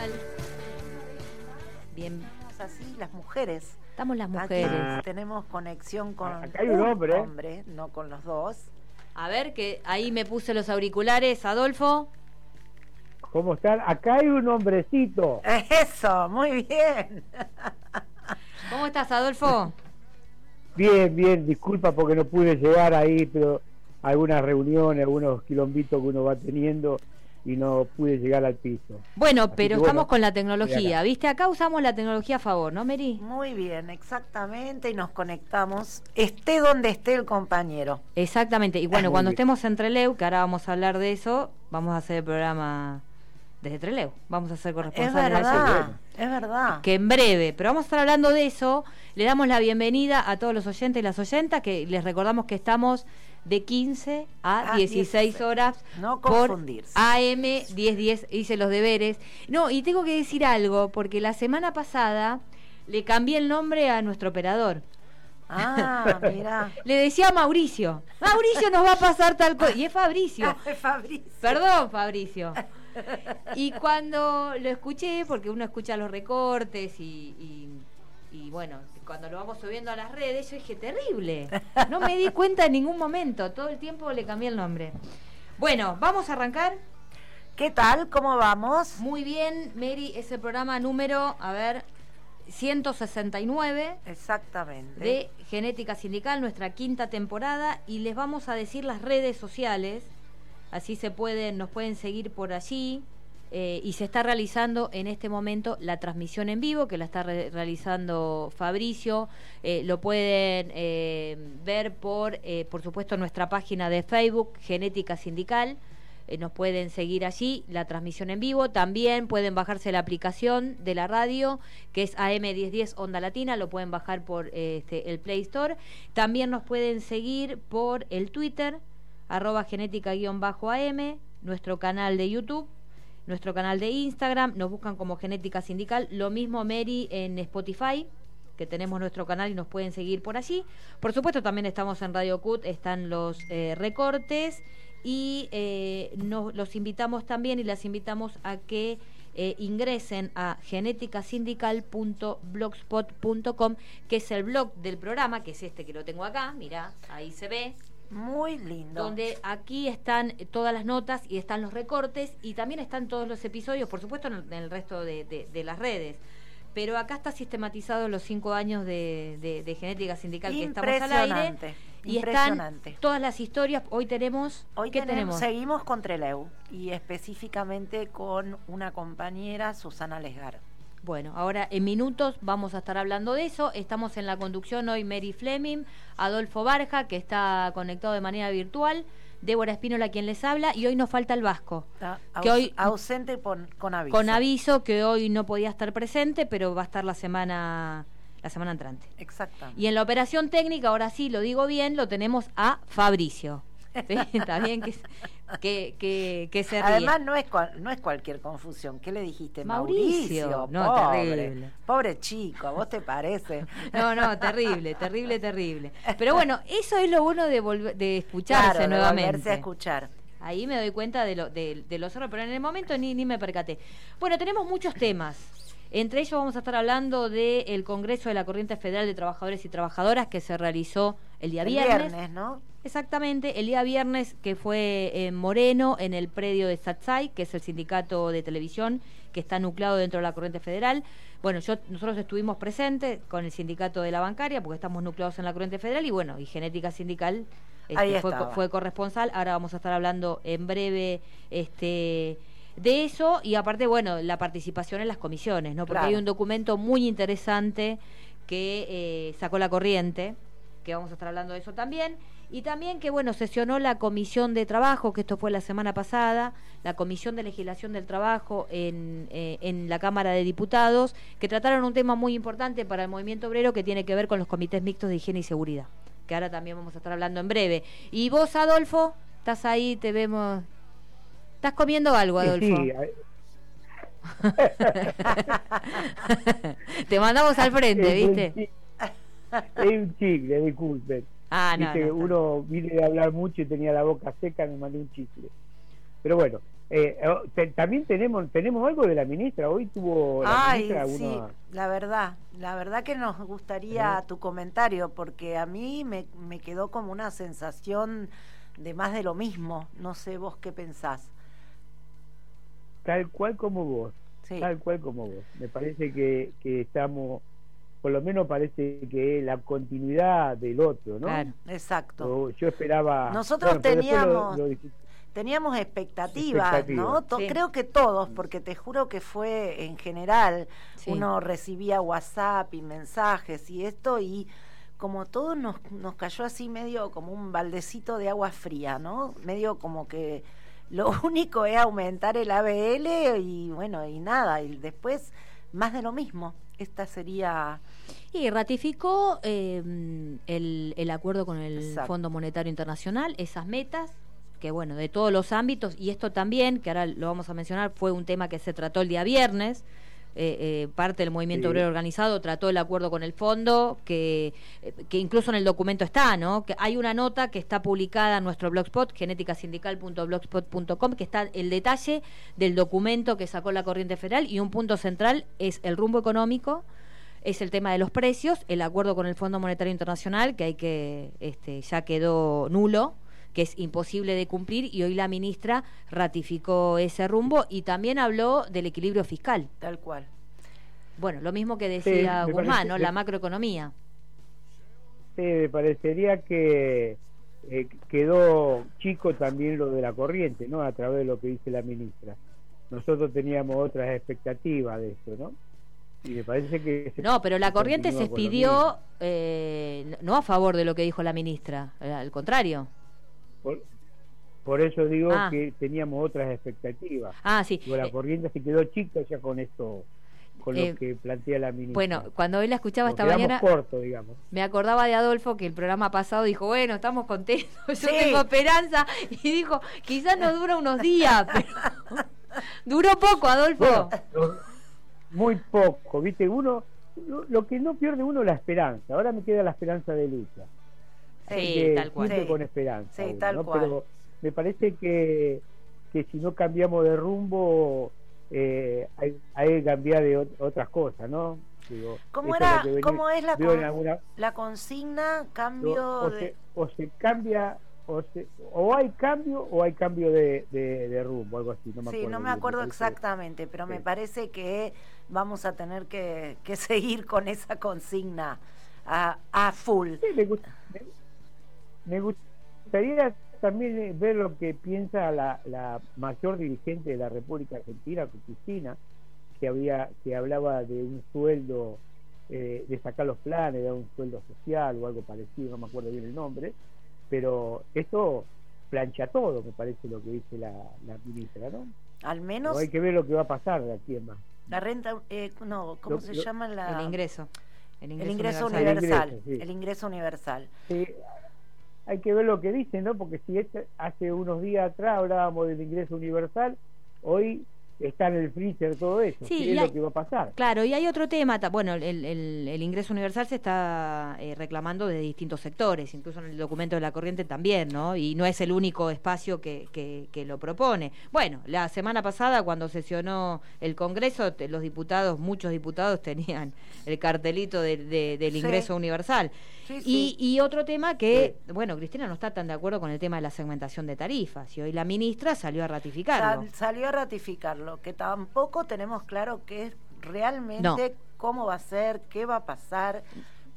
tal? Bien. Estamos así, las mujeres. Estamos las Aquí mujeres. tenemos conexión con Acá hay un hombre. hombre, no con los dos. A ver, que ahí me puse los auriculares, Adolfo. ¿Cómo están? Acá hay un hombrecito. Eso, muy bien. ¿Cómo estás, Adolfo? Bien, bien, disculpa porque no pude llegar ahí, pero algunas reuniones, algunos quilombitos que uno va teniendo y no pude llegar al piso. Bueno, Así pero que estamos bueno, con la tecnología. ¿viste? Acá usamos la tecnología a favor, ¿no, Mary? Muy bien, exactamente, y nos conectamos, esté donde esté el compañero. Exactamente. Y bueno, Muy cuando bien. estemos en Treleu, que ahora vamos a hablar de eso, vamos a hacer el programa desde Treleu. Vamos a ser Es corresponsales allá. verdad, es verdad. que en breve, pero vamos a estar hablando de eso. Le damos la bienvenida a todos los oyentes y las oyentas, que les recordamos que estamos de 15 a Ah, 16 16. horas No por confundirse. AM 1010, hice los deberes. No, y tengo que decir algo, porque la semana pasada le cambié el nombre a nuestro operador. Ah, mira. Le decía Mauricio, Mauricio nos va a pasar tal cosa, y es Fabricio. Fabricio. Perdón, Fabricio. Y cuando lo escuché, porque uno escucha los recortes y, y- y, bueno, cuando lo vamos subiendo a las redes, yo dije, terrible. No me di cuenta en ningún momento, todo el tiempo le cambié el nombre. Bueno, vamos a arrancar. ¿Qué tal? ¿Cómo vamos? Muy bien, Mary, es el programa número, a ver, 169 Exactamente. de Genética Sindical, nuestra quinta temporada, y les vamos a decir las redes sociales, así se pueden, nos pueden seguir por allí, eh, y se está realizando en este momento la transmisión en vivo, que la está re- realizando Fabricio, eh, lo pueden eh, ver por, eh, por supuesto, nuestra página de Facebook, Genética Sindical, eh, nos pueden seguir allí, la transmisión en vivo. También pueden bajarse la aplicación de la radio, que es AM1010 Onda Latina, lo pueden bajar por este, el Play Store. También nos pueden seguir por el Twitter, arroba genética-am, nuestro canal de YouTube. Nuestro canal de Instagram, nos buscan como Genética Sindical, lo mismo Mary en Spotify, que tenemos nuestro canal y nos pueden seguir por allí. Por supuesto, también estamos en Radio CUT, están los eh, recortes y eh, nos, los invitamos también y las invitamos a que eh, ingresen a geneticasindical.blogspot.com, que es el blog del programa, que es este que lo tengo acá, mira, ahí se ve, Muy lindo. donde aquí están todas las notas y están los recortes y también están todos los episodios, por supuesto en el, en el resto de, de- de las redes. Pero acá está sistematizado los cinco años de, genética sindical que estamos al aire. Impresionante, Y están impresionante. todas las historias. Hoy tenemos. Hoy ¿Qué tenemos, tenemos? seguimos con Treleu y específicamente con una compañera, Susana Lesgar. Bueno, ahora en minutos vamos a estar hablando de eso. Estamos en la conducción hoy Mary Fleming, Adolfo Barja, que está conectado de manera virtual, Débora Espínola quien les habla, y hoy nos falta el Vasco. Está Que aus- hoy- ausente con, con aviso. Con aviso que hoy no podía estar presente, pero va a estar la semana la semana entrante. Exactamente. Y en la operación técnica, ahora sí lo digo bien, lo tenemos a Fabricio. ¿Sí? Está bien que, que, que, que se ríe. Además no es cual- no es cualquier confusión. ¿Qué le dijiste? Mauricio. No, pobre, terrible. Pobre chico, ¿a vos te parece? No, no, terrible, terrible, terrible. Pero bueno, eso es lo bueno de volver, de escucharse Claro, de nuevamente. volverse a escuchar. Ahí me doy cuenta de, lo, de, de los errores, pero en el momento ni, ni me percaté. Bueno, tenemos muchos temas. Entre ellos vamos a estar hablando del Congreso de la Corriente Federal de Trabajadores y Trabajadoras que se realizó el día El viernes. viernes, ¿no? Exactamente, el día viernes que fue en Moreno, en el predio de Satsai, que es el sindicato de televisión que está nucleado dentro de la corriente federal. Bueno, yo, nosotros estuvimos presentes con el sindicato de la bancaria, porque estamos nucleados en la corriente federal, y bueno, y Genética Sindical este, fue, fue corresponsal. Ahora vamos a estar hablando en breve este de eso, y aparte, bueno, la participación en las comisiones, ¿no? Porque Claro. hay un documento muy interesante que eh, sacó la corriente, que vamos a estar hablando de eso también. Y también que, bueno, sesionó la Comisión de Trabajo, que esto fue la semana pasada, la Comisión de Legislación del Trabajo en, eh, en la Cámara de Diputados, que trataron un tema muy importante para el movimiento obrero que tiene que ver con los comités mixtos de higiene y seguridad, que ahora también vamos a estar hablando en breve. Y vos, Adolfo, estás ahí, te vemos... ¿Estás comiendo algo, Adolfo? sí, te mandamos al frente, ¿viste? Es un chicle, disculpen. Ah, no, Viste, no, uno vine de hablar mucho y tenía la boca seca, me mandé un chicle. Pero bueno, Eh, oh, también tenemos tenemos algo de la ministra. Hoy tuvo la ministra sí, la verdad, la verdad que nos gustaría tu comentario porque a mí me, me quedó como una sensación de más de lo mismo. No sé vos qué pensás. Tal cual como vos. Tal cual como vos. Me parece que, que estamos por lo menos parece que es la continuidad del otro, ¿no? Claro, exacto. yo esperaba. Nosotros teníamos teníamos expectativas, ¿no? Creo que todos, porque te juro que fue en general, uno recibía WhatsApp y mensajes y esto y como todo nos, nos cayó así medio como un baldecito de agua fría, ¿no? Medio como que lo único es aumentar el ABL y bueno, y nada, y después más de lo mismo. Esta sería... Y ratificó eh, el, el, acuerdo con el Fondo Monetario Internacional, esas metas que bueno, de todos los ámbitos, y esto también, que ahora lo vamos a mencionar, fue un tema que se trató el día viernes, eh, eh, parte del movimiento obrero organizado trató el acuerdo con el fondo, que, eh, que incluso en el documento está, ¿no? Que hay una nota que está publicada en nuestro blogspot, genéticasindical.blogspot.com, que está el detalle del documento que sacó la Corriente Federal y un punto central es el rumbo económico es el tema de los precios, el acuerdo con el Fondo Monetario Internacional, que hay que, este, ya quedó nulo, que es imposible de cumplir y hoy la ministra ratificó ese rumbo y también habló del equilibrio fiscal. Tal cual. Bueno, lo mismo que decía Guzmán, ¿no? La macroeconomía. Sí, me parecería que eh, quedó chico también lo de la corriente, ¿no? A través de lo que dice la ministra. Nosotros teníamos otras expectativas de esto, ¿no? Y me parece que... no, pero la corriente se expidió eh, no a favor de lo que dijo la ministra, eh, al contrario. Por, eso digo ah. que teníamos otras expectativas. Ah, sí. la eh, corriente se quedó chica ya con esto con lo eh, que plantea la ministra. Bueno, cuando hoy la escuchaba esta mañana, corto, digamos. me acordaba de Adolfo que el programa pasado dijo, bueno, estamos contentos, yo tengo esperanza, y dijo, quizás no dura unos días, pero duró poco, Adolfo. muy poco, viste, uno, lo, que no pierde uno es la esperanza, ahora me queda la esperanza de lucha. Sí, tal cual. con esperanza. Pero me parece que, que si no cambiamos de rumbo, eh, hay, que cambiar de otras cosas, ¿no? ¿Cómo, era, ¿cómo es la, la consigna? Cambio o, se, o se cambia o, o, hay cambio o hay cambio de, de, rumbo, algo así. No me sí, no me acuerdo exactamente, pero me parece que vamos a tener que, que seguir con esa consigna a, a full. Sí, me gusta, me gustaría también eh, ver lo que piensa la, la mayor dirigente de la República Argentina, Cristina, que había que hablaba de un sueldo, eh, de sacar los planes, de un sueldo social o algo parecido, no me acuerdo bien el nombre, pero esto plancha todo, me parece lo que dice la, ministra, ¿no? Al menos... hay que ver lo que va a pasar de aquí en más. La renta, eh, no, ¿cómo se llama? La... El ingreso. El ingreso, universal. El ingreso, universal. Sí, hay que ver lo que dicen, ¿no? Porque si este, hace unos días atrás hablábamos del ingreso universal, hoy está en el freezer todo eso. ¿Qué es lo que va a pasar? Claro, y hay otro tema, bueno, el, el, ingreso universal se está eh, reclamando de distintos sectores, incluso en el documento de la corriente también, ¿no? Y no es el único espacio que, que, lo propone. Bueno, la semana pasada cuando sesionó el Congreso, los diputados, muchos diputados tenían el cartelito de, del ingreso universal. Y, y, otro tema que, bueno, Cristina no está tan de acuerdo con el tema de la segmentación de tarifas, y hoy la ministra salió a ratificarlo. salió a ratificarlo que tampoco tenemos claro qué es realmente, cómo va a ser, qué va a pasar,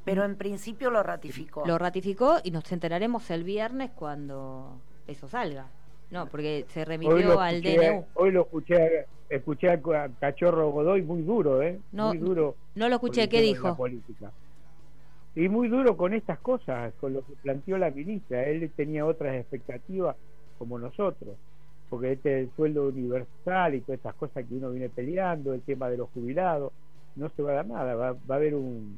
pero en principio lo ratificó. Lo ratificó y nos enteraremos el viernes cuando eso salga. No, porque se remitió al DNU. Hoy lo escuché, escuché a Cachorro Godoy muy duro, ¿eh? No, muy duro. No lo escuché, ¿qué dijo? Política. Y muy duro con estas cosas, con lo que planteó la ministra. Él tenía otras expectativas como nosotros porque este es el sueldo universal y todas estas cosas que uno viene peleando, el tema de los jubilados, no se va a dar nada, va, a haber un,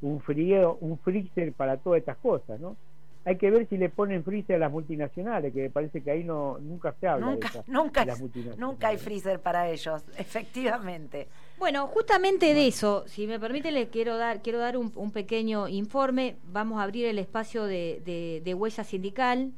un frío, un freezer para todas estas cosas, ¿no? Hay que ver si le ponen freezer a las multinacionales, que me parece que ahí no nunca se habla nunca, de, nunca, nunca hay freezer para ellos, efectivamente. Bueno, justamente de eso, si me permite, le quiero dar, quiero dar un, un pequeño informe. Vamos a abrir el espacio de, de, de huella sindical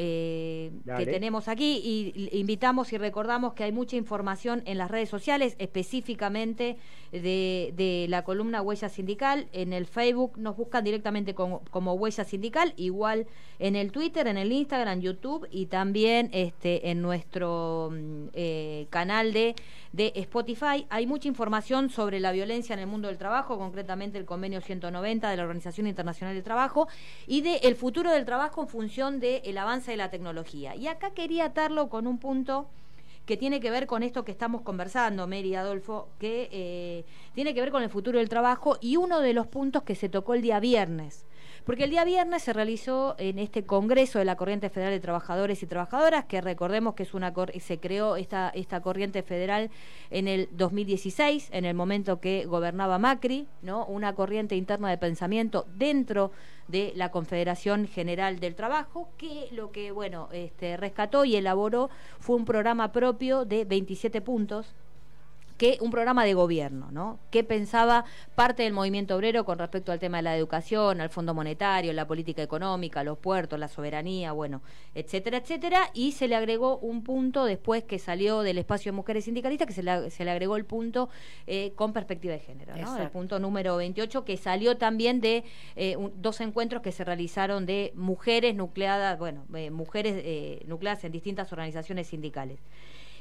eh, que tenemos aquí y invitamos y recordamos que hay mucha información en las redes sociales, específicamente de, la columna Huella Sindical. En el Facebook nos buscan directamente como, Huella Sindical, igual en el Twitter, en el Instagram, YouTube y también este, en nuestro mm, eh, canal de, de Spotify. Hay mucha información sobre la violencia en el mundo del trabajo, concretamente el convenio 190 de la Organización Internacional del Trabajo y del el futuro del trabajo en función del avance de la tecnología. Y acá quería atarlo con un punto que tiene que ver con esto que estamos conversando, Mary Adolfo, que eh, tiene que ver con el futuro del trabajo y uno de los puntos que se tocó el día viernes. Porque el día viernes se realizó en este Congreso de la Corriente Federal de Trabajadores y Trabajadoras, que recordemos que es una se creó esta, esta corriente federal en el 2016, en el momento que gobernaba Macri, ¿no? Una corriente interna de pensamiento dentro de la Confederación General del Trabajo, que lo que bueno, este, rescató y elaboró fue un programa propio de 27 puntos que un programa de gobierno, ¿no? ¿Qué pensaba parte del movimiento obrero con respecto al tema de la educación, al Fondo Monetario, la política económica, los puertos, la soberanía, bueno, etcétera, etcétera? Y se le agregó un punto después que salió del espacio de mujeres sindicalistas, que se le, se le agregó el punto eh, con perspectiva de género, ¿no? El punto número 28, que salió también de eh, dos encuentros que se realizaron de mujeres nucleadas, bueno, eh, mujeres nucleadas en distintas organizaciones sindicales.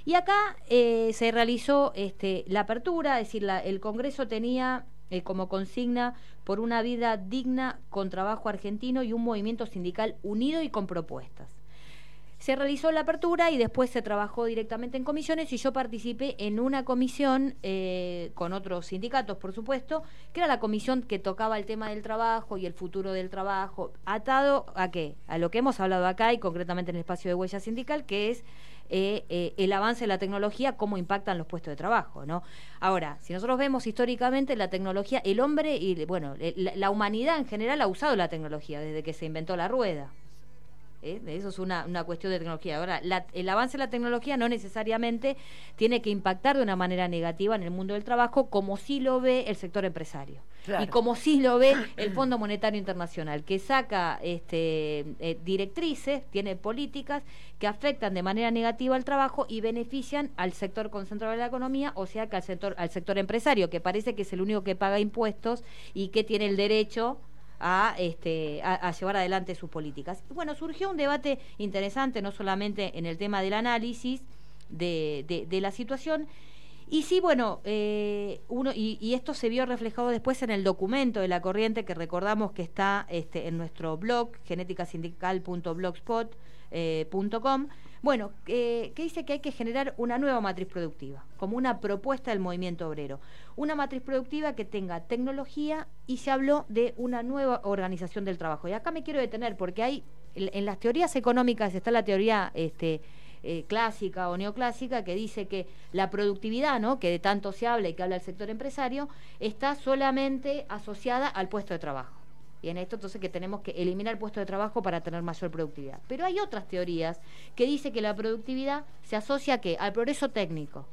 Y acá eh, se realizó este, la apertura, es decir, el Congreso tenía eh, como consigna por una vida digna con trabajo argentino y un movimiento sindical unido y con propuestas. Se realizó la apertura y después se trabajó directamente en comisiones y yo participé en una comisión eh, con otros sindicatos, por supuesto, que era la comisión que tocaba el tema del trabajo y el futuro del trabajo, atado a qué? A lo que hemos hablado acá y concretamente en el espacio de huella sindical, que es eh, eh, el avance de la tecnología, cómo impactan los puestos de trabajo, ¿no? Ahora, si nosotros vemos históricamente la tecnología, el hombre y, bueno, la humanidad en general ha usado la tecnología desde que se inventó la rueda. ¿Eh? Eso es una, una, cuestión de tecnología. Ahora, el avance de la tecnología no necesariamente tiene que impactar de una manera negativa en el mundo del trabajo, como sí lo ve el sector empresario. Y como sí lo ve el Fondo Monetario Internacional, que saca este, eh, directrices, tiene políticas que afectan de manera negativa al trabajo y benefician al sector concentrado de la economía, o sea que al sector, al sector empresario, que parece que es el único que paga impuestos y que tiene el derecho a, este, a, llevar adelante sus políticas. Bueno, surgió un debate interesante, no solamente en el tema del análisis de, de, la situación, y sí, bueno, eh, uno, y, esto se vio reflejado después en el documento de la corriente que recordamos que está este, en nuestro blog, genéticasindical.blogspot.com, eh, bueno, eh, que dice que hay que generar una nueva matriz productiva, como una propuesta del movimiento obrero. Una matriz productiva que tenga tecnología y se habló de una nueva organización del trabajo. Y acá me quiero detener porque hay, en, las teorías económicas está la teoría este, eh, clásica o neoclásica que dice que la productividad, ¿no? que de tanto se habla y que habla el sector empresario, está solamente asociada al puesto de trabajo. Y en esto entonces que tenemos que eliminar el puesto de trabajo para tener mayor productividad. Pero hay otras teorías que dicen que la productividad se asocia ¿a qué? al progreso técnico.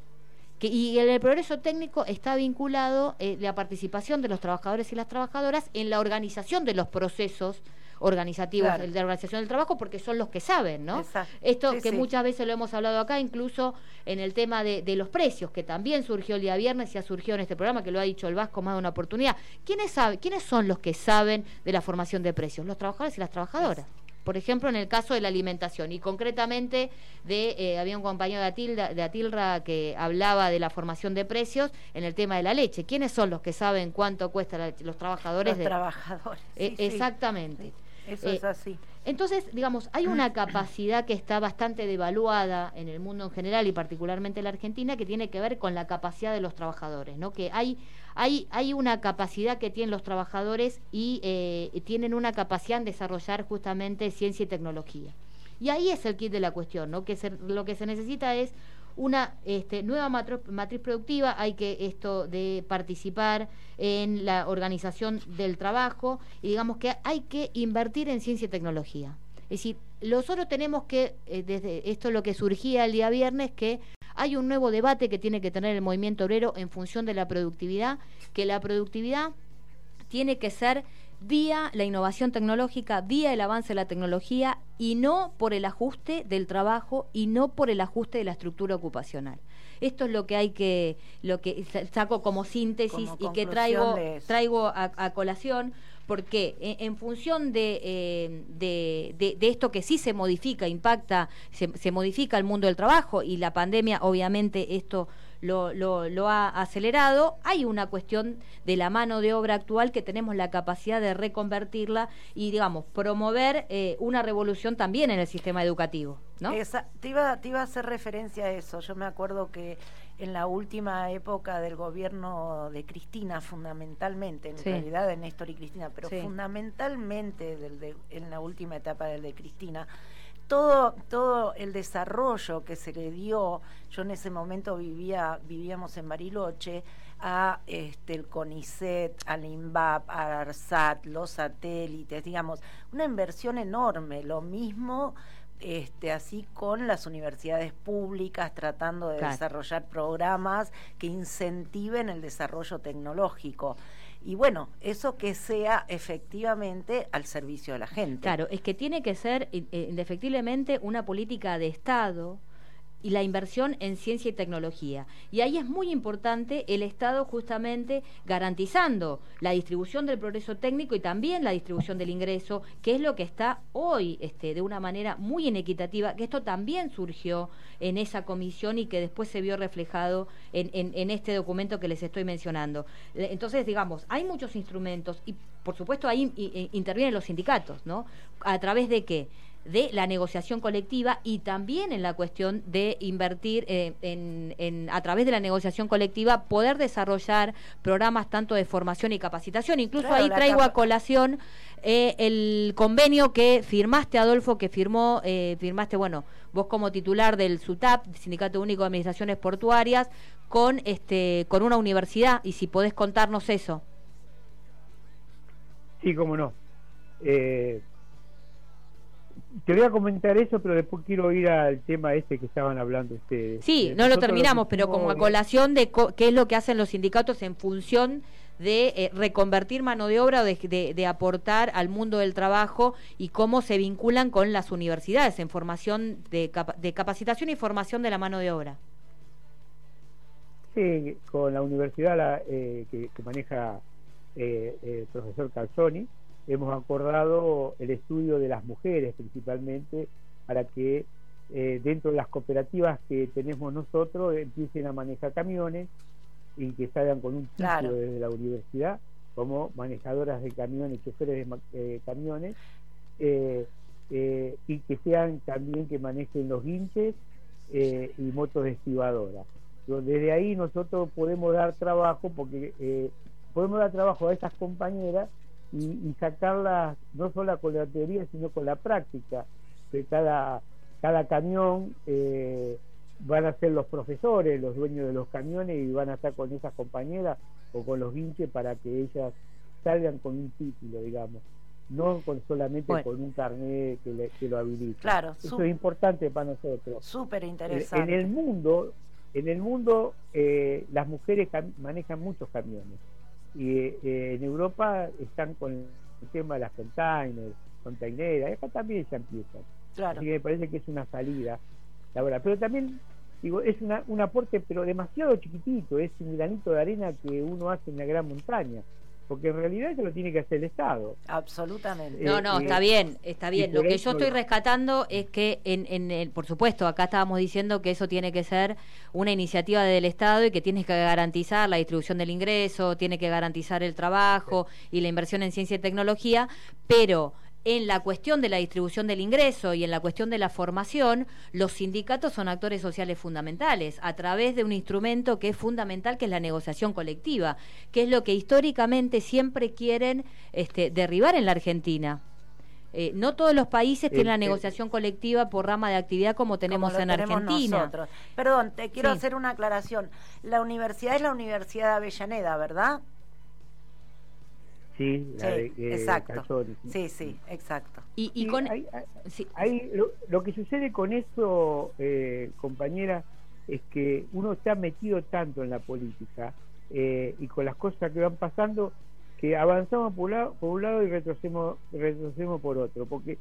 Que, y el, progreso técnico está vinculado eh, la participación de los trabajadores y las trabajadoras en la organización de los procesos organizativos de la organización del trabajo porque son los que saben, ¿no? Esto que muchas veces lo hemos hablado acá, incluso en el tema de, los precios, que también surgió el día viernes y ha surgido en este programa, que lo ha dicho el Vasco más de una oportunidad. ¿Quiénes, sabe, ¿Quiénes son los que saben de la formación de precios? Los trabajadores y las trabajadoras por ejemplo, en el caso de la alimentación y concretamente de eh, había un compañero de Atilda, de Atilra que hablaba de la formación de precios en el tema de la leche. ¿Quiénes son los que saben cuánto cuesta los trabajadores? Los trabajadores. Eh, exactamente. Eso es eh, así. Entonces, digamos, hay una capacidad que está bastante devaluada en el mundo en general y particularmente en la Argentina que tiene que ver con la capacidad de los trabajadores, ¿no? Que hay, hay, hay una capacidad que tienen los trabajadores y eh, tienen una capacidad en desarrollar justamente ciencia y tecnología. Y ahí es el kit de la cuestión, ¿no? Que lo que se necesita es una este, nueva matriz productiva, hay que esto de participar en la organización del trabajo y digamos que hay que invertir en ciencia y tecnología. Es decir, nosotros tenemos que, eh, desde esto es lo que surgía el día viernes, que hay un nuevo debate que tiene que tener el movimiento obrero en función de la productividad, que la productividad tiene que ser vía la innovación tecnológica, vía el avance de la tecnología y no por el ajuste del trabajo y no por el ajuste de la estructura ocupacional. Esto es lo que hay que, lo que saco como síntesis y que traigo, traigo a, colación porque en, función eh, de, de, esto que sí se modifica, impacta, se, se, modifica el mundo del trabajo y la pandemia, obviamente esto lo, lo, ha acelerado. Hay una cuestión de la mano de obra actual que tenemos la capacidad de reconvertirla y, digamos, promover eh, una revolución también en el sistema educativo. ¿no? te, iba, te iba a hacer referencia a eso. Yo me acuerdo que en la última época del gobierno de Cristina, fundamentalmente, en realidad de Néstor y Cristina, pero fundamentalmente del en la última etapa del de Cristina, todo, todo el desarrollo que se le dio, yo en ese momento vivía, vivíamos en Bariloche, a este, el CONICET, al INVAP, a ARSAT, los satélites, digamos, una inversión enorme, lo mismo este, así con las universidades públicas tratando de desarrollar programas que incentiven el desarrollo tecnológico y bueno, eso que sea efectivamente al servicio de la gente. Claro, es que tiene que ser eh, indefectiblemente una política de Estado y la inversión en ciencia y tecnología. Y ahí es muy importante el Estado justamente garantizando la distribución del progreso técnico y también la distribución del ingreso, que es lo que está hoy este, de una manera muy inequitativa, que esto también surgió en esa comisión y que después se vio reflejado en, en este documento que les estoy mencionando. Entonces, digamos, hay muchos instrumentos y por supuesto ahí intervienen los sindicatos, ¿no? ¿A través de qué? De la negociación colectiva y también en la cuestión de invertir eh, en, a través de la negociación colectiva poder desarrollar programas tanto de formación y capacitación. Incluso ahí traigo a colación eh, el convenio que firmaste, Adolfo, que firmó, eh, firmaste, bueno, vos como titular del SUTAP, Sindicato Único de Administraciones Portuarias, con, este, con una universidad, y si podés contarnos eso. Sí, cómo no. Eh, te voy a comentar eso, pero después quiero ir al tema este que estaban hablando ustedes. Sí, no lo terminamos, pero como a colación de qué es lo que hacen los sindicatos en función de eh, reconvertir mano de obra o de, aportar al mundo del trabajo y cómo se vinculan con las universidades en formación de, capacitación y formación de la mano de obra. Sí, con la universidad eh, que, maneja eh, el profesor Calzoni hemos acordado el estudio de las mujeres principalmente para que eh, dentro de las cooperativas que tenemos nosotros empiecen a manejar camiones y que salgan con un título desde la universidad como manejadoras de camiones, choferes de eh, camiones, eh, y que sean también que manejen los guinches y motos de. Desde ahí nosotros podemos dar trabajo, porque podemos dar trabajo a esas compañeras y, sacarlas no solo con la teoría, sino con la práctica. De cada, cada camión eh, van a ser los profesores, los dueños de los camiones, y van a estar con esas compañeras o con los vinches para que ellas salgan con un título, digamos no con solamente con un carnet que, lo habilite. Claro, eso es importante para nosotros. Súper interesante. En, el mundo, en el mundo eh, las mujeres manejan muchos camiones y eh, en Europa están con el tema de las containers, containeras, acá también ya empiezan. Claro. Así que me parece que es una salida, la verdad. Pero también, digo, es una, un aporte, pero demasiado chiquitito, es un granito de arena que uno hace en la gran montaña porque en realidad eso lo tiene que hacer el Estado. Absolutamente. No, no, está bien, está bien. Lo que yo estoy rescatando es que, en, en el, por supuesto, acá estábamos diciendo que eso tiene que ser una iniciativa del Estado y que tiene que garantizar la distribución del ingreso, tiene que garantizar el trabajo y la inversión en ciencia y tecnología, pero en la cuestión de la distribución del ingreso y en la cuestión de la formación, los sindicatos son actores sociales fundamentales a través de un instrumento que es fundamental, que es la negociación colectiva, que es lo que históricamente siempre quieren este, derribar en la Argentina. Eh, no todos los países tienen la negociación colectiva por rama de actividad como tenemos en Argentina. Perdón, te quiero hacer una aclaración. La universidad es la Universidad de Avellaneda, ¿verdad? Sí, eh, exacto. sí, sí, exacto. Y, con... lo, que sucede con eso, eh, compañera, es que uno está metido tanto en la política eh, y con las cosas que van pasando que avanzamos por un lado, y retrocedemos, retrocedemos por otro, porque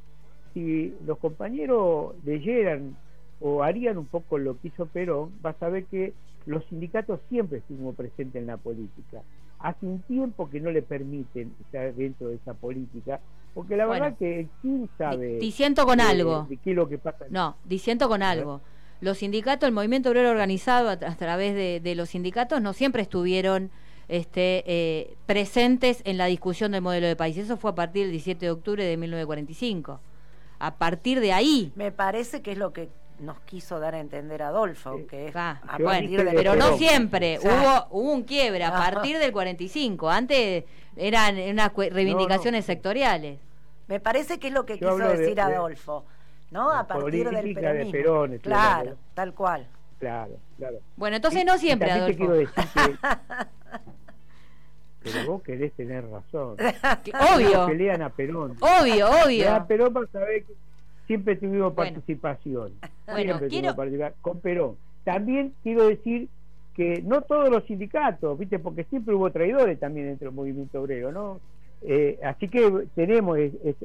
si los compañeros leyeran o harían un poco lo que hizo Perón, vas a ver que los sindicatos siempre estuvimos presentes en la política. Hace un tiempo que no le permiten estar dentro de esa política, porque la verdad que quién sabe. Diciendo con algo. qué es lo que pasa. No, diciendo con algo. Los sindicatos, el movimiento obrero organizado a, través de, los sindicatos no siempre estuvieron este, eh, presentes en la discusión del modelo de país. Eso fue a partir del 17 de octubre de 1945. A partir de ahí. Me parece que es lo que nos quiso dar a entender Adolfo, que es a partir de, pero no siempre, hubo, hubo un quiebre a partir del 45, antes eran unas reivindicaciones sectoriales. Me parece que es lo que quiso decir Adolfo, ¿no? A partir del peronismo. De Perón, claro, tal cual. Claro, claro. Bueno, entonces no siempre, Adolfo. quiero decir que... Pero vos querés tener razón. obvio. Pelean a Perón. Obvio, obvio. A Perón vas a ver que siempre tuvimos participación. Bueno, quiero... con Perón. También quiero decir que no todos los sindicatos, ¿viste? Porque siempre hubo traidores también dentro del movimiento obrero, ¿no? Eh, así que tenemos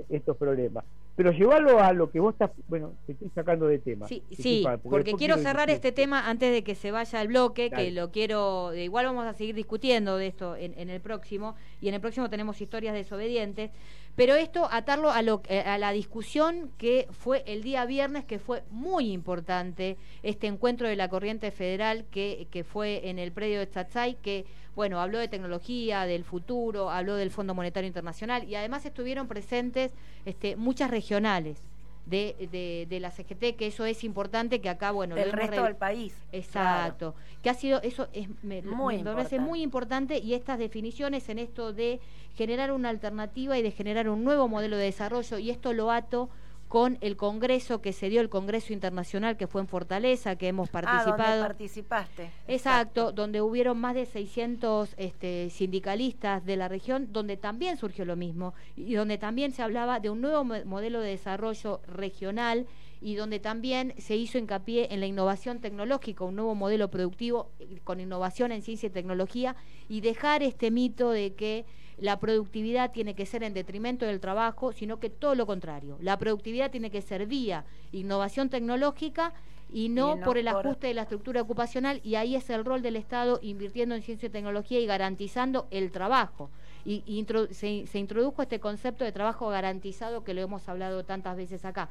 estos problemas pero llevarlo a lo que vos estás, bueno, te estoy sacando de tema. Sí, sí porque, quiero cerrar este tema antes de que se vaya al bloque, que lo quiero, igual vamos a seguir discutiendo de esto en, el próximo, y en el próximo tenemos historias desobedientes, pero esto atarlo a, lo, eh, a la discusión que fue el día viernes, que fue muy importante, este encuentro de la corriente federal que, que fue en el predio de Tzatzay, que bueno, habló de tecnología, del futuro, habló del Fondo Monetario Internacional y además estuvieron presentes este, muchas regionales. De, de, la CGT, que eso es importante, que acá, bueno... El resto del país. Exacto. Que ha sido, eso es, me, muy parece muy importante y estas definiciones en esto de generar una alternativa y de generar un nuevo modelo de desarrollo, y esto lo ato con el congreso que se dio, el congreso internacional que fue en Fortaleza, que hemos participado. Ah, donde participaste. Exacto, donde hubieron más de 600 este, sindicalistas de la región, donde también surgió lo mismo y donde también se hablaba de un nuevo modelo de desarrollo regional y donde también se hizo hincapié en la innovación tecnológica, un nuevo modelo productivo eh, con innovación en ciencia y tecnología y dejar este mito de que la productividad tiene que ser en detrimento del trabajo, sino que todo lo contrario. La productividad tiene que ser vía innovación tecnológica y no, por el ajuste de la estructura ocupacional y ahí es el rol del Estado invirtiendo en ciencia y tecnología y garantizando el trabajo. Y, se, introdujo este concepto de trabajo garantizado que lo hemos hablado tantas veces acá.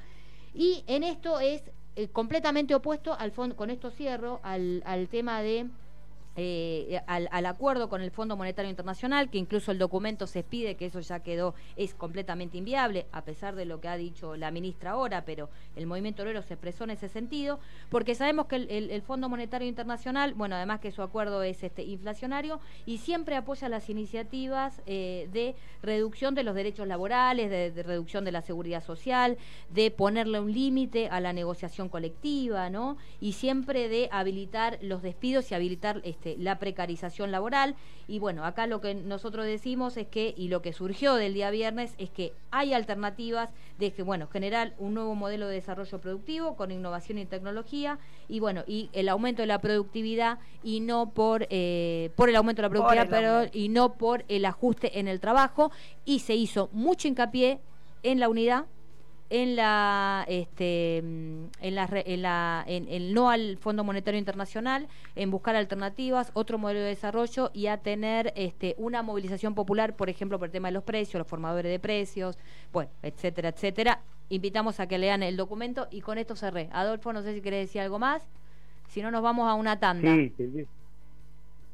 Y en esto es eh, completamente opuesto al fondo, con esto cierro, al, al tema de eh, al, acuerdo con el Fondo Monetario Internacional, que incluso el documento se pide que eso ya quedó, es completamente inviable, a pesar de lo que ha dicho la ministra ahora, pero el movimiento obrero se expresó en ese sentido, porque sabemos que el, Fondo Monetario Internacional, bueno, además que su acuerdo es este inflacionario y siempre apoya las iniciativas eh, de reducción de los derechos laborales, de, reducción de la seguridad social, de ponerle un límite a la negociación colectiva, ¿no? Y siempre de habilitar los despidos y habilitar este este, la precarización laboral. Y bueno, acá lo que nosotros decimos es que, y lo que surgió del día viernes, es que hay alternativas de que, bueno, generar un nuevo modelo de desarrollo productivo con innovación y tecnología, y bueno, y el aumento de la productividad y no por, eh, por el aumento de la productividad, pero, y no por el ajuste en el trabajo, y se hizo mucho hincapié en la unidad en la este en la en la en el no al Fondo Monetario Internacional en buscar alternativas otro modelo de desarrollo y a tener este una movilización popular por ejemplo por el tema de los precios los formadores de precios bueno etcétera etcétera. Invitamos a que lean el documento y con esto cerré. Adolfo no sé si querés decir algo más. Si no nos vamos a una tanda. Sí, sí.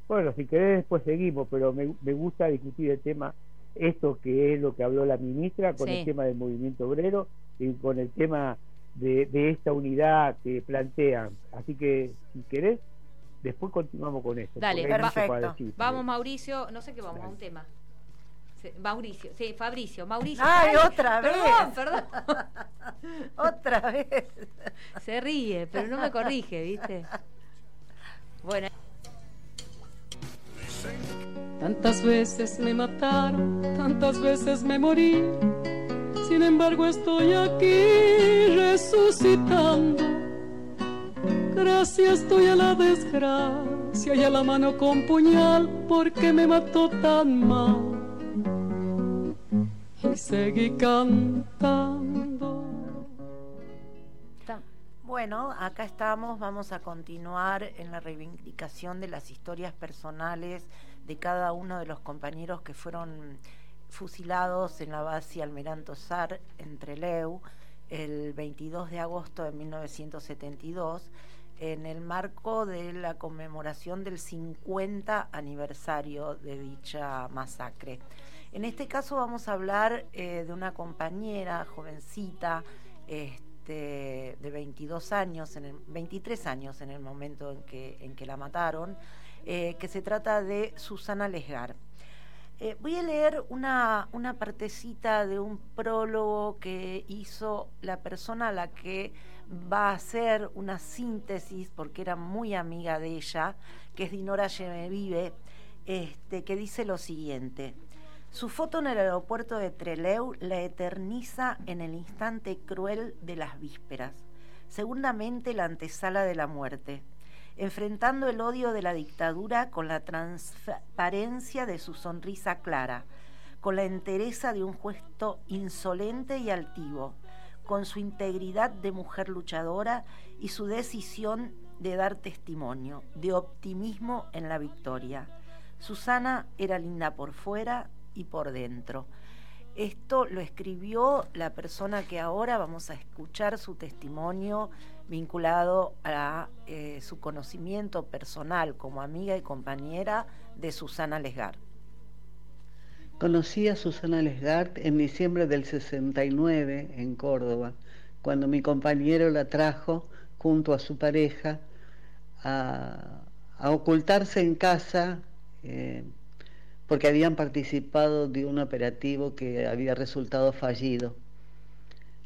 bueno si querés después seguimos pero me, me gusta discutir el tema esto que es lo que habló la ministra con el tema del movimiento obrero y con el tema de, esta unidad que plantean. Así que, si querés, después continuamos con esto. Dale, perfecto. vamos, Mauricio, no sé qué vamos, a un tema. Mauricio, sí, Fabricio, Mauricio. Ay, otra vez. Perdón, perdón. otra vez. Se ríe, pero no me corrige, ¿viste? Bueno. Tantas veces me mataron, tantas veces me morí. Sin embargo estoy aquí resucitando. Gracias estoy a la desgracia y a la mano con puñal porque me mató tan mal. y seguí cantando. Bueno, acá estamos, vamos a continuar en la reivindicación de las historias personales de cada uno de los compañeros que fueron fusilados en la base Almeranto Sar en Treleu el 22 de agosto de 1972 en el marco de la conmemoración del 50 aniversario de dicha masacre. En este caso vamos a hablar eh, de una compañera jovencita este, de 22 años, en 23 años en el momento en que, en que la mataron, eh, que se trata de Susana Lesgar. Eh, voy a leer una, una partecita de un prólogo que hizo la persona a la que va a hacer una síntesis, porque era muy amiga de ella, que es Dinora Yemevive, este, que dice lo siguiente. Su foto en el aeropuerto de Treleu la eterniza en el instante cruel de las vísperas, segundamente la antesala de la muerte, enfrentando el odio de la dictadura con la transparencia de su sonrisa clara, con la entereza de un gesto insolente y altivo, con su integridad de mujer luchadora y su decisión de dar testimonio, de optimismo en la victoria. Susana era linda por fuera y por dentro. Esto lo escribió la persona que ahora vamos a escuchar su testimonio vinculado a eh, su conocimiento personal como amiga y compañera de Susana Lesgar. Conocí a Susana Lesgard en diciembre del 69 en Córdoba, cuando mi compañero la trajo junto a su pareja a, ocultarse en casa eh, porque habían participado de un operativo que había resultado fallido.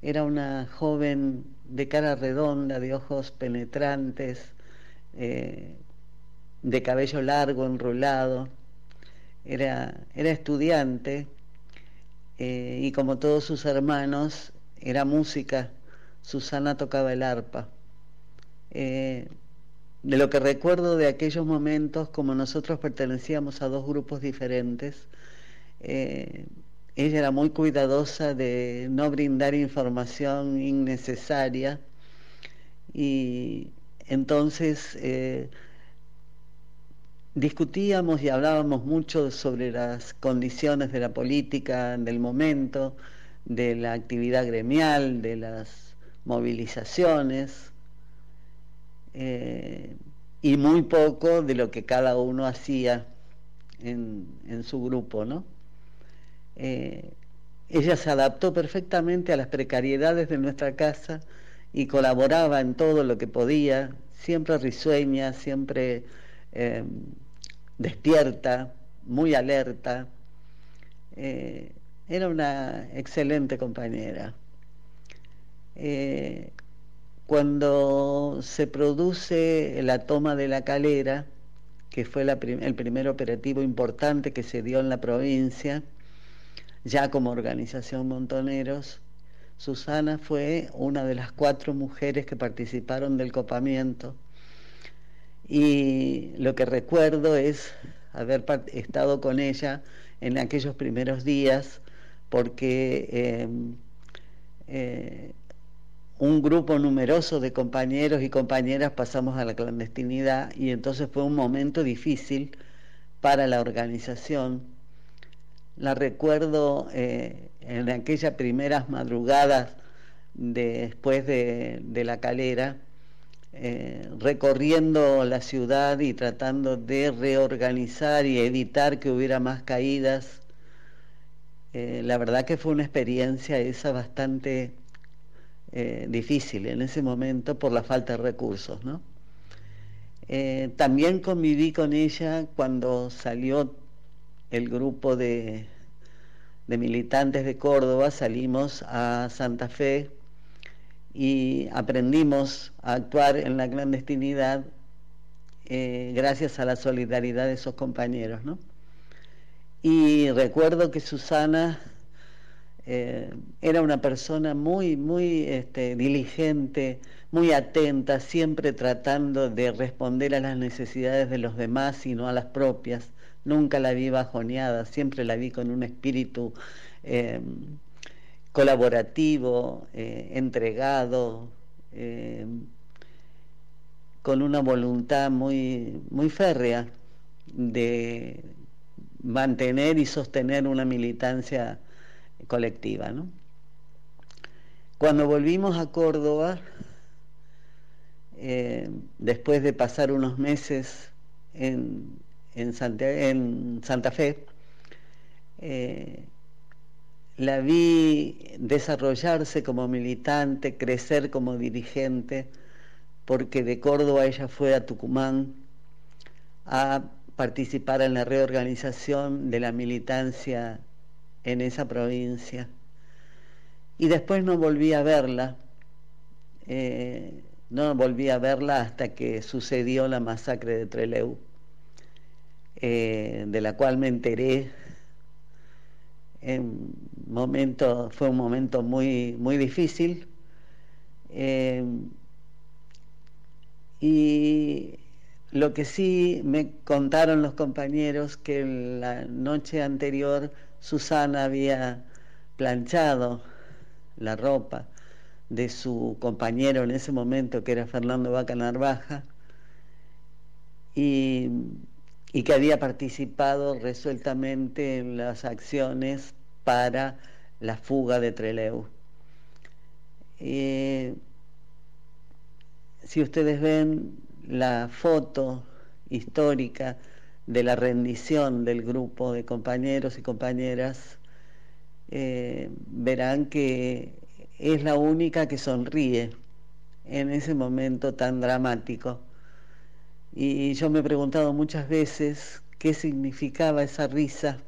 Era una joven de cara redonda, de ojos penetrantes, eh, de cabello largo, enrolado, era, estudiante eh, y como todos sus hermanos, era música. Susana tocaba el arpa. Eh, de lo que recuerdo de aquellos momentos, como nosotros pertenecíamos a dos grupos diferentes, ella era muy cuidadosa de no brindar información innecesaria y entonces discutíamos y hablábamos mucho sobre las condiciones de la política del momento, de la actividad gremial, de las movilizaciones, eh, y muy poco de lo que cada uno hacía en, su grupo, ¿no? Eh, ella se adaptó perfectamente a las precariedades de nuestra casa y colaboraba en todo lo que podía, siempre risueña, siempre eh, despierta, muy alerta. Eh, era una excelente compañera. Cuando se produce la toma de la calera, que fue el primer operativo importante que se dio en la provincia, ya como organización Montoneros, Susana fue una de las cuatro mujeres que participaron del copamiento y lo que recuerdo es haber estado con ella en aquellos primeros días porque em, eh, un grupo numeroso de compañeros y compañeras pasamos a la clandestinidad y entonces fue un momento difícil para la organización. La recuerdo eh, en aquellas primeras madrugadas después de la calera, eh, recorriendo la ciudad y tratando de reorganizar y evitar que hubiera más caídas. Eh, la verdad que fue una experiencia esa bastante difícil en ese momento por la falta de recursos. ¿no? también conviví con ella cuando salió el grupo de, de militantes de Córdoba, salimos a Santa Fe y aprendimos a actuar en la clandestinidad eh, gracias a la solidaridad de esos compañeros. ¿no? Y recuerdo que Susana eh, era una persona muy, muy este, diligente, muy atenta, siempre tratando de responder a las necesidades de los demás y no a las propias. Nunca la vi bajoneada, siempre la vi con un espíritu eh, colaborativo, eh, entregado, eh, con una voluntad muy, muy férrea de mantener y sostener una militancia colectiva. Cuando volvimos a Córdoba, eh, después de pasar unos meses en, Santa, Fe, eh, la vi desarrollarse como militante, crecer como dirigente, porque de Córdoba ella fue a Tucumán a participar en la reorganización de la militancia en esa provincia. Y después no volví a verla. Eh, no volví a verla hasta que sucedió la masacre de Trelew, eh, de la cual me enteré. En momento, fue un momento muy, muy difícil. Eh, y lo que sí me contaron los compañeros que la noche anterior Susana había planchado la ropa de su compañero en ese momento, que era Fernando Vaca Narvaja, y, que había participado resueltamente en las acciones para la fuga de Treleu. si ustedes ven la foto histórica de la rendición del grupo de compañeros y compañeras, eh, verán que es la única que sonríe en ese momento tan dramático. Y yo me he preguntado muchas veces qué significaba esa risa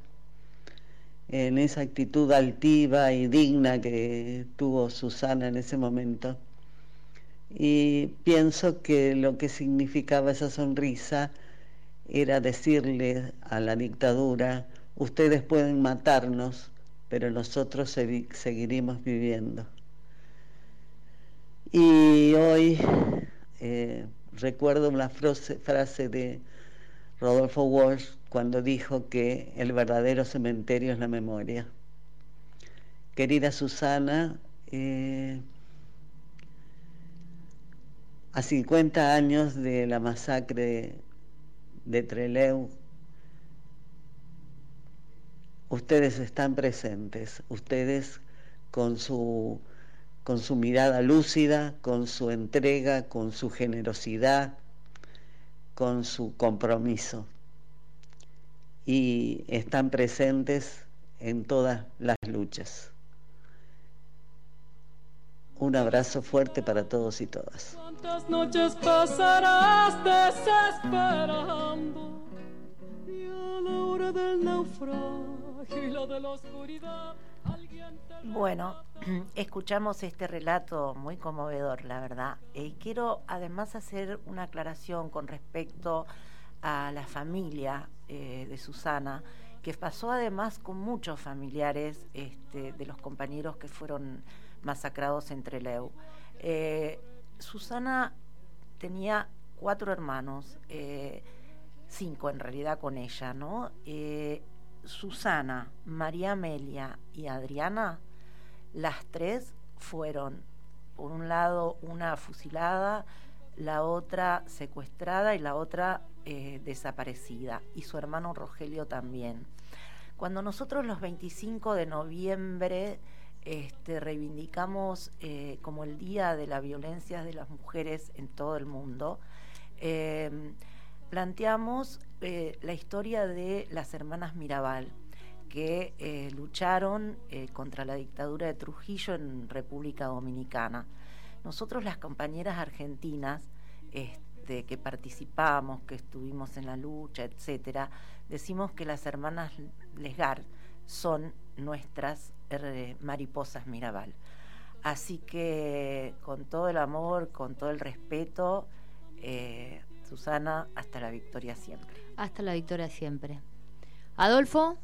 en esa actitud altiva y digna que tuvo Susana en ese momento. Y pienso que lo que significaba esa sonrisa era decirle a la dictadura, ustedes pueden matarnos, pero nosotros seguiremos viviendo. Y hoy eh, recuerdo una frase, de Rodolfo Walsh cuando dijo que el verdadero cementerio es la memoria. Querida Susana, eh, a 50 años de la masacre de Treleu, ustedes están presentes, ustedes con su con su mirada lúcida, con su entrega, con su generosidad, con su compromiso. Y están presentes en todas las luchas. Un abrazo fuerte para todos y todas. ¿Cuántas noches pasarás desesperando? Y a la hora del naufragio y la de la oscuridad. Bueno, escuchamos este relato muy conmovedor, la verdad. Eh, quiero además hacer una aclaración con respecto a la familia eh, de Susana, que pasó además con muchos familiares este, de los compañeros que fueron masacrados entre Leu. Eh, Susana tenía cuatro hermanos, cinco en realidad con ella, ¿no? Susana, María Amelia y Adriana, las tres fueron, por un lado, una fusilada, la otra secuestrada y la otra eh, desaparecida, y su hermano Rogelio también. Cuando nosotros los 25 de noviembre este, reivindicamos eh, como el Día de la Violencia de las Mujeres en todo el mundo, eh, planteamos la historia de las hermanas Mirabal, que eh, lucharon eh, contra la dictadura de Trujillo en República Dominicana. Nosotros las compañeras argentinas este, que participamos, que estuvimos en la lucha, etcétera, decimos que las hermanas Lesgar son nuestras mariposas Mirabal. Así que con todo el amor, con todo el respeto, Susana, hasta la victoria siempre. Hasta la victoria siempre. Adolfo.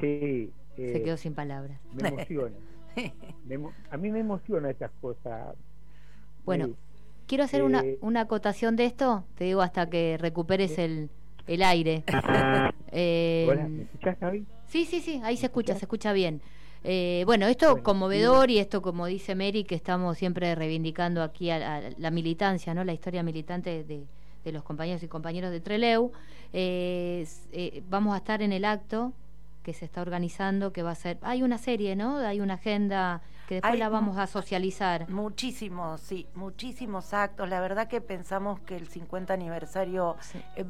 Sí. Se quedó sin palabras. Me emociona. a mí me emociona estas cosas, Bueno, quiero hacer una, eh, una acotación de esto, te digo hasta que recuperes el, el aire. eh, ¿me escuchás, Sí, sí, sí, ahí se escucha, se escucha bien. Eh, bueno, esto conmovedor y esto, como dice Mary, que estamos siempre reivindicando aquí a, la militancia, ¿no? La historia militante de, los compañeros y compañeros de Treleu. Eh, eh, vamos a estar en el acto que se está organizando, que va a ser... Hay una serie, ¿no? Hay una agenda que después la vamos a socializar. Muchísimos, sí, muchísimos actos. La verdad que pensamos que el 50 aniversario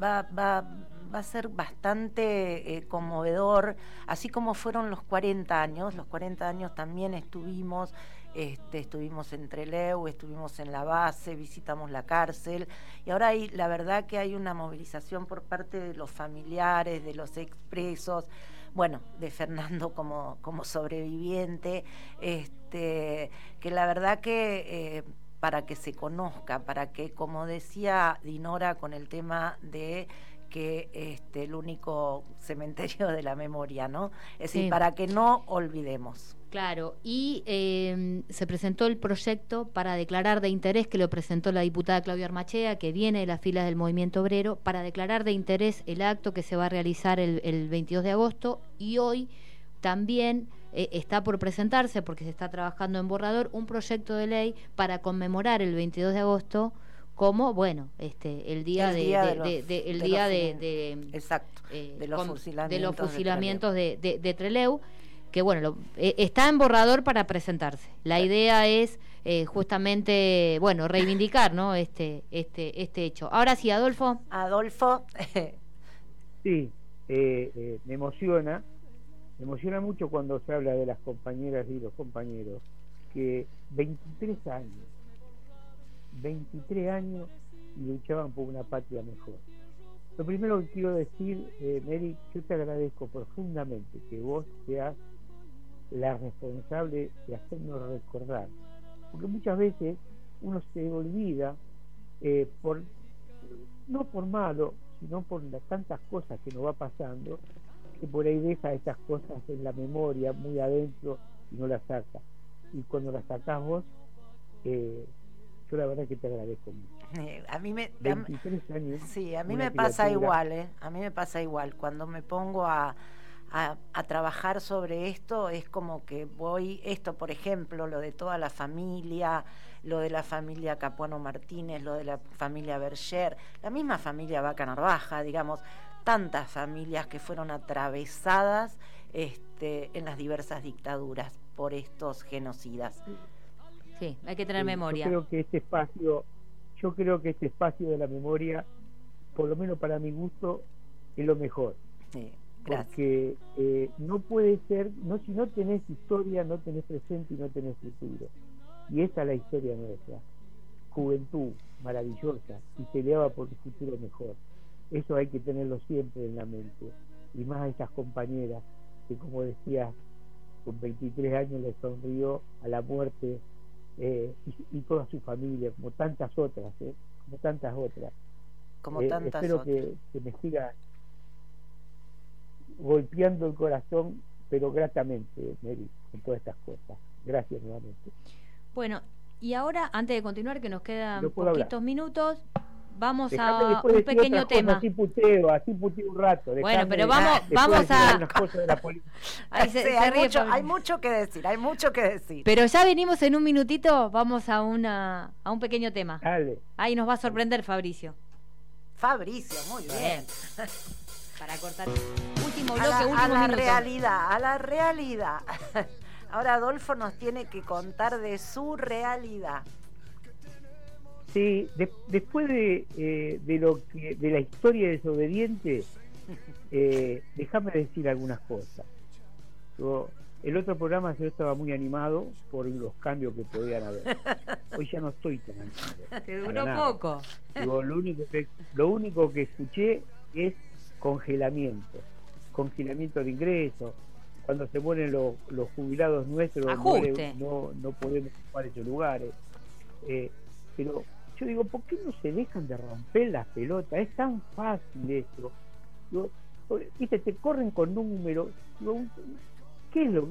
va, va, va a ser bastante eh, conmovedor, así como fueron los 40 años. Los 40 años también estuvimos, este, estuvimos en Treleu, estuvimos en la base, visitamos la cárcel y ahora hay, la verdad que hay una movilización por parte de los familiares, de los expresos, bueno, de Fernando como, como sobreviviente, este, que la verdad que... Eh, para que se conozca, para que, como decía Dinora con el tema de que este, el único cementerio de la memoria, ¿no? Es decir, para que no olvidemos. Claro, y em, se presentó el proyecto para declarar de interés, que lo presentó la diputada Claudia Armachea, que viene de las filas del movimiento obrero, para declarar de interés el acto que se va a realizar el, 22 de agosto y hoy también eh, está por presentarse, porque se está trabajando en borrador, un proyecto de ley para conmemorar el 22 de agosto como bueno este el día, de, el día de, exacto eh, de los fusilamientos de, de, Treleu que bueno eh, está en borrador para presentarse. La idea es eh, justamente bueno reivindicar no este este este hecho. Ahora sí Adolfo. Adolfo. Sí me emociona me emociona mucho cuando se habla de las compañeras y los compañeros que 23 años 23 años y luchaban por una patria mejor. Lo primero que quiero decir, eh, Mary, yo te agradezco profundamente que vos seas la responsable de hacernos recordar, porque muchas veces uno se olvida eh, por no por malo, sino por las tantas cosas que nos va pasando, que por ahí deja estas cosas en la memoria muy adentro y no las saca. Y cuando las sacás vos, eh, yo la verdad que te agradezco mucho. Eh, a mí me, sí, a mí me pasa igual, ¿eh? A mí me pasa igual. Cuando me pongo a, a, trabajar sobre esto, es como que voy, esto por ejemplo, lo de toda la familia, lo de la familia Capuano Martínez, lo de la familia Berger, la misma familia Vaca Narvaja, digamos, tantas familias que fueron atravesadas este, en las diversas dictaduras por estos genocidas. Sí, hay que tener memoria. Yo creo que este espacio, yo creo que este espacio de la memoria, por lo menos para mi gusto, es lo mejor. Sí, Porque eh, no puede ser, no si no tenés historia, no tenés presente y no tenés futuro. Y esa es la historia nuestra. Juventud maravillosa y peleaba por un futuro mejor. Eso hay que tenerlo siempre en la mente. Y más a esas compañeras que, como decía, con 23 años le sonrió a la muerte eh, y, toda su familia, como tantas otras, eh, como tantas otras. Como eh, tantas espero Que, me siga golpeando el corazón, pero gratamente, Mary, con todas estas cosas. Gracias nuevamente. Bueno, y ahora, antes de continuar, que nos quedan poquitos minutos, vamos a un pequeño tema. Así puteo, así puteo un rato. Bueno, pero vamos, vamos a. hay, mucho, que decir, hay mucho que decir. Pero ya venimos en un minutito, vamos a una a un pequeño tema. Dale. Ahí nos va a sorprender Fabricio. Fabricio, muy bien. Para cortar. Último bloque, a último A la realidad, a la realidad. Ahora Adolfo nos tiene que contar de su realidad. Sí, después de, eh, de, lo que, de la historia desobediente, eh, déjame decir algunas cosas. el otro programa yo estaba muy animado por los cambios que podían haber. Hoy ya no estoy tan animado. Te duró poco. lo, único que, lo único que escuché es congelamiento. Congelamiento de ingresos. Cuando se mueren los, los jubilados nuestros, no, no, podemos ocupar esos lugares. Eh, pero yo digo, ¿por qué no se dejan de romper las pelotas? Es tan fácil eso. viste, te corren con números. ¿Qué es lo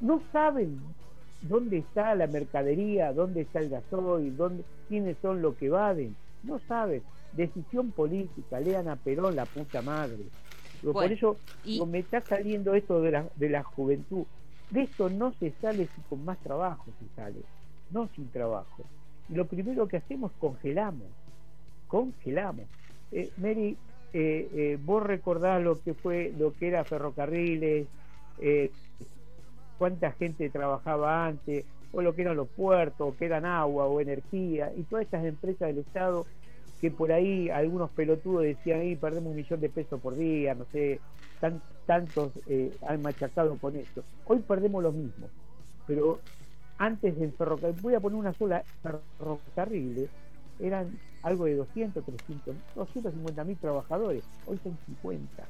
No saben. dónde está la mercadería, dónde está el gasoil, dónde, quiénes son los que vaden. No saben. Decisión política, lean a Perón la puta madre. por eso me está saliendo esto de la, de la juventud. De esto no se sale si con más trabajo se sale, no sin trabajo. Lo primero que hacemos congelamos, congelamos. Eh, Mary, eh, eh, vos recordás lo que fue, lo que era ferrocarriles, eh, cuánta gente trabajaba antes, o lo que eran los puertos, que eran agua o energía, y todas estas empresas del Estado que por ahí algunos pelotudos decían, ahí perdemos un millón de pesos por día, no sé, tantos han machacado con esto. Hoy perdemos lo mismo, pero antes en ferrocarril, voy a poner una sola ferrocarril, eran algo de 200, 300, 250 mil trabajadores, hoy son 50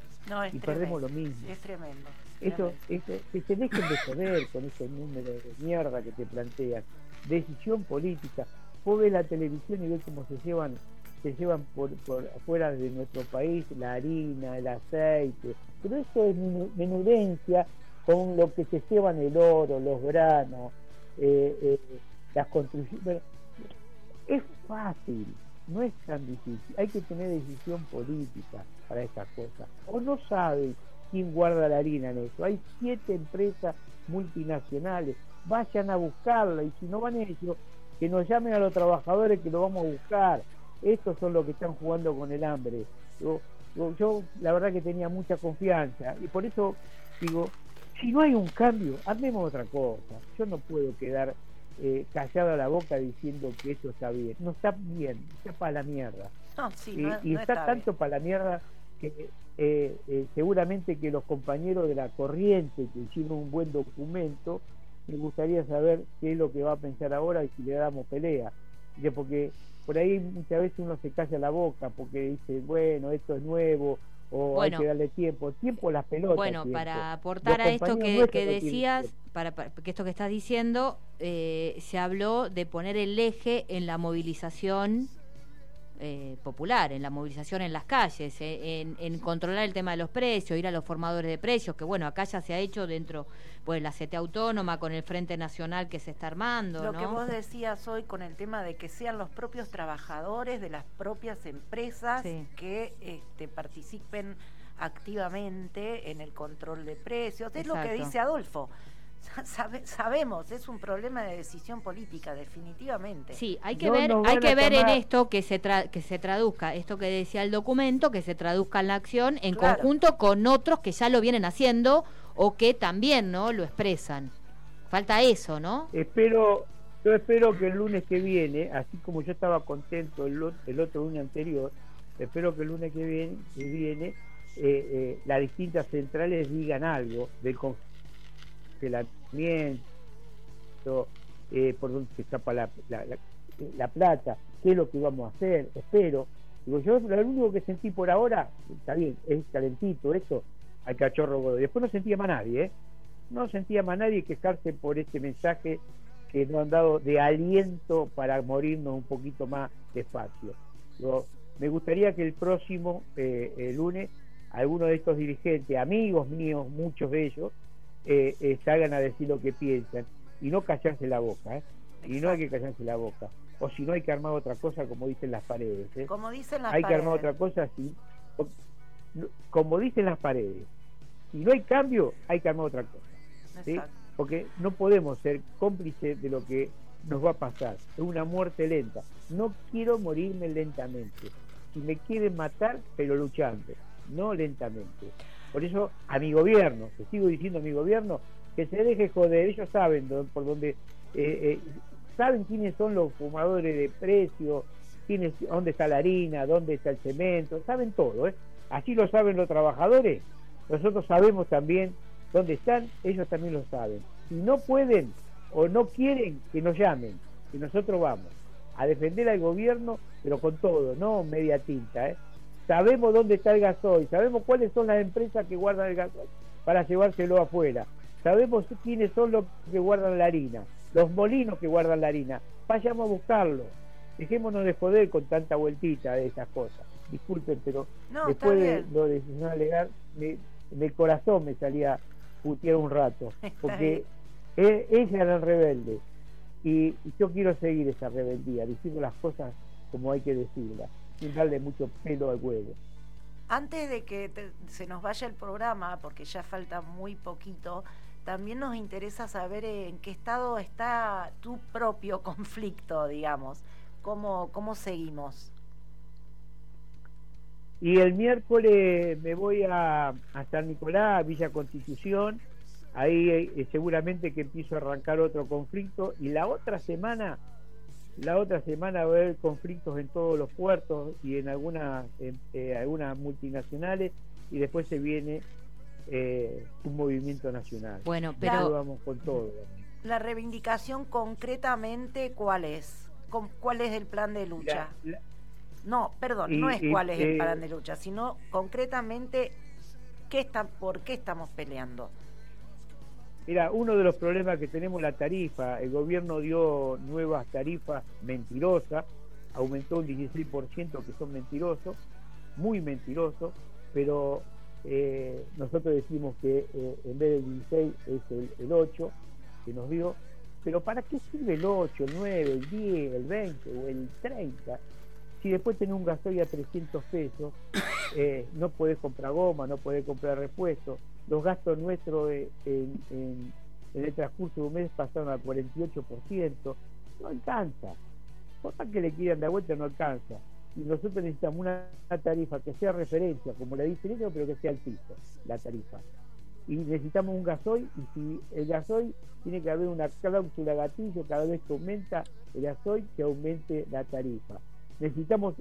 y perdemos lo mismo. Es tremendo. Eso, que se dejen de joder con ese número de mierda que te plantean. Decisión política. Vos ves la televisión y ves cómo se llevan se llevan por, por afuera de nuestro país la harina, el aceite, pero eso es menudencia con lo que se llevan el oro, los granos, eh, eh, las construcciones. Es fácil, no es tan difícil. Hay que tener decisión política para estas cosas. O no saben quién guarda la harina en eso. Hay siete empresas multinacionales. Vayan a buscarla y si no van ellos, que nos llamen a los trabajadores que lo vamos a buscar. Estos son los que están jugando con el hambre. Yo, yo, la verdad que tenía mucha confianza y por eso digo, si no hay un cambio, hacemos otra cosa. Yo no puedo quedar eh, callado a la boca diciendo que eso está bien. No está bien, está para la mierda. y, está, tanto para la mierda que eh, eh, seguramente que los compañeros de la corriente que hicieron un buen documento, me gustaría saber qué es lo que va a pensar ahora y si le damos pelea. Porque por ahí muchas veces uno se calla la boca porque dice, bueno, esto es nuevo, o hay que darle tiempo. Tiempo las pelotas. Bueno, para aportar a esto que, decías, para, que esto que estás diciendo, eh, se habló de poner el eje en la movilización eh, popular, en la movilización en las calles, eh, en, controlar el tema de los precios, ir a los formadores de precios, que bueno, acá ya se ha hecho dentro, pues la CT Autónoma, con el Frente Nacional que se está armando. Lo que vos decías hoy con el tema de que sean los propios trabajadores de las propias empresas que este, participen activamente en el control de precios, es lo que dice Adolfo. sabemos, es un problema de decisión política, definitivamente. Sí, hay que ver, hay que ver en esto que se que se traduzca esto que decía el documento, que se traduzca en la acción en conjunto con otros que ya lo vienen haciendo o que también, ¿no? Lo expresan. Falta eso, ¿no? Espero, yo espero que el lunes que viene, así como yo estaba contento el, otro lunes anterior, espero que el lunes que viene, que viene eh, eh, las distintas centrales digan algo del conflicto eh, por dónde se escapa la, la, plata, qué es lo que vamos a hacer, espero. Digo, yo lo único que sentí por ahora, está bien, es calentito eso, al cachorro godo. Después no sentía más nadie, ¿eh? No sentía más nadie quejarse por este mensaje que nos han dado de aliento para morirnos un poquito más despacio. me gustaría que el próximo eh, lunes algunos de estos dirigentes, amigos míos, muchos de ellos, eh, eh, salgan a decir lo que piensan y no callarse la boca, ¿eh? y no hay que callarse la boca. O si no hay que armar otra cosa, como dicen las paredes. ¿eh? Como dicen las hay que armar otra cosa, sí. Como dicen las paredes. Si no hay cambio, hay que armar otra cosa. Porque no podemos ser cómplices de lo que nos va a pasar. Es una muerte lenta. No quiero morirme lentamente. Si me quieren matar, pero luchando, no lentamente. Por eso a mi gobierno, te sigo diciendo a mi gobierno, que se deje joder, ellos saben por dónde, eh, eh, saben quiénes son los fumadores de precio, quiénes, dónde está la harina, dónde está el cemento, saben todo, ¿eh? Así lo saben los trabajadores, nosotros sabemos también dónde están, ellos también lo saben. Si no pueden o no quieren, que nos llamen, que nosotros vamos a defender al gobierno, pero con todo, no media tinta, ¿eh? Sabemos dónde está el gasoil, sabemos cuáles son las empresas que guardan el gasoil para llevárselo afuera, sabemos quiénes son los que guardan la harina, los molinos que guardan la harina, vayamos a buscarlo, dejémonos de joder con tanta vueltita de esas cosas. Disculpen, pero después de lo de legal, me, del corazón me salía putear un rato, porque E, ella era el rebelde. Y, yo quiero seguir esa rebeldía, diciendo las cosas como hay que decirlas, sin darle mucho pelo al huevo. Antes de que se nos vaya el programa, porque ya falta muy poquito, también nos interesa saber en qué estado está tu propio conflicto, digamos. ¿Cómo, cómo seguimos? Y el miércoles me voy a, a San Nicolás, a Villa Constitución, ahí eh, seguramente que empiezo a arrancar otro conflicto y la otra semana la otra semana va a haber conflictos en todos los puertos y en algunas eh, algunas multinacionales y después se viene eh, un movimiento nacional. Bueno pero vamos con todo la reivindicación concretamente cuál es cuál es el plan de lucha no perdón no es cuál es el plan de lucha sino concretamente qué está por qué estamos peleando Mira, uno de los problemas que tenemos la tarifa, el gobierno dio nuevas tarifas mentirosas, aumentó un 16% que son mentirosos, muy mentirosos, pero eh, nosotros decimos que eh, en vez del 16 es el, 8 que nos dio, pero ¿para qué sirve el 8, el 9, el 10, el 20 o el 30? Si después tenés un gasoil a 300 pesos, eh, no podés comprar goma, no podés comprar repuestos, los gastos nuestros en, en, el transcurso de un mes pasaron al 48%, no alcanza. Por más que le quieran dar vuelta, no alcanza. Y nosotros necesitamos una, tarifa que sea referencia, como le dicen ellos, pero que sea el la tarifa. Y necesitamos un gasoil, y si el gasoil tiene que haber una cláusula gatillo, cada vez que aumenta el gasoil, que aumente la tarifa. Necesitamos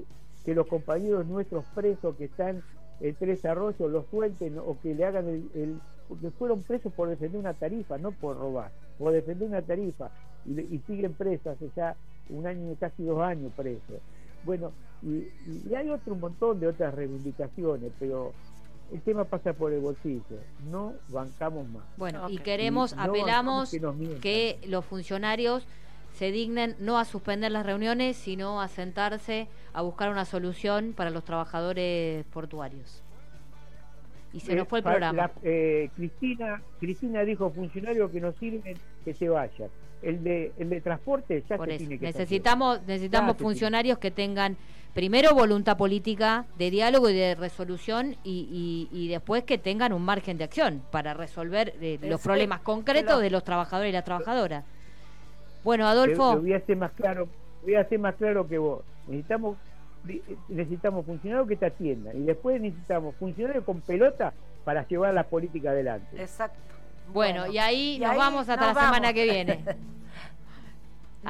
que los compañeros nuestros presos que están el Tres Arroyos lo suelten o que le hagan el, porque fueron presos por defender una tarifa, no por robar, por defender una tarifa y, siguen presos hace ya un año, casi dos años presos. Bueno, y, hay otro montón de otras reivindicaciones, pero el tema pasa por el bolsillo, no bancamos más. Bueno, y queremos, apelamos que los funcionarios se dignen no a suspender las reuniones, sino a sentarse a buscar una solución para los trabajadores portuarios. Y se nos fue el programa. Eh, Cristina, Cristina dijo funcionarios que no sirven, que se vayan. El de, el de transporte ya se tiene que Necesitamos, necesitamos funcionarios que tengan primero voluntad política de diálogo y de resolución y, y, después que tengan un margen de acción para resolver eh, los problemas concretos de los trabajadores y las trabajadoras. Bueno, Adolfo. voy a hacer más claro, voy a hacer más claro que vos. Necesitamos necesitamos funcionarios que te atiendan y después necesitamos funcionarios con pelota para llevar la política adelante. Exacto. Bueno, y ahí nos vamos hasta la semana que viene.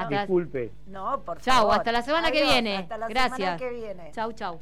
Disculpe. No, por Chau, hasta la semana que viene. Hasta la Gracias. Semana que viene. Chau, chau.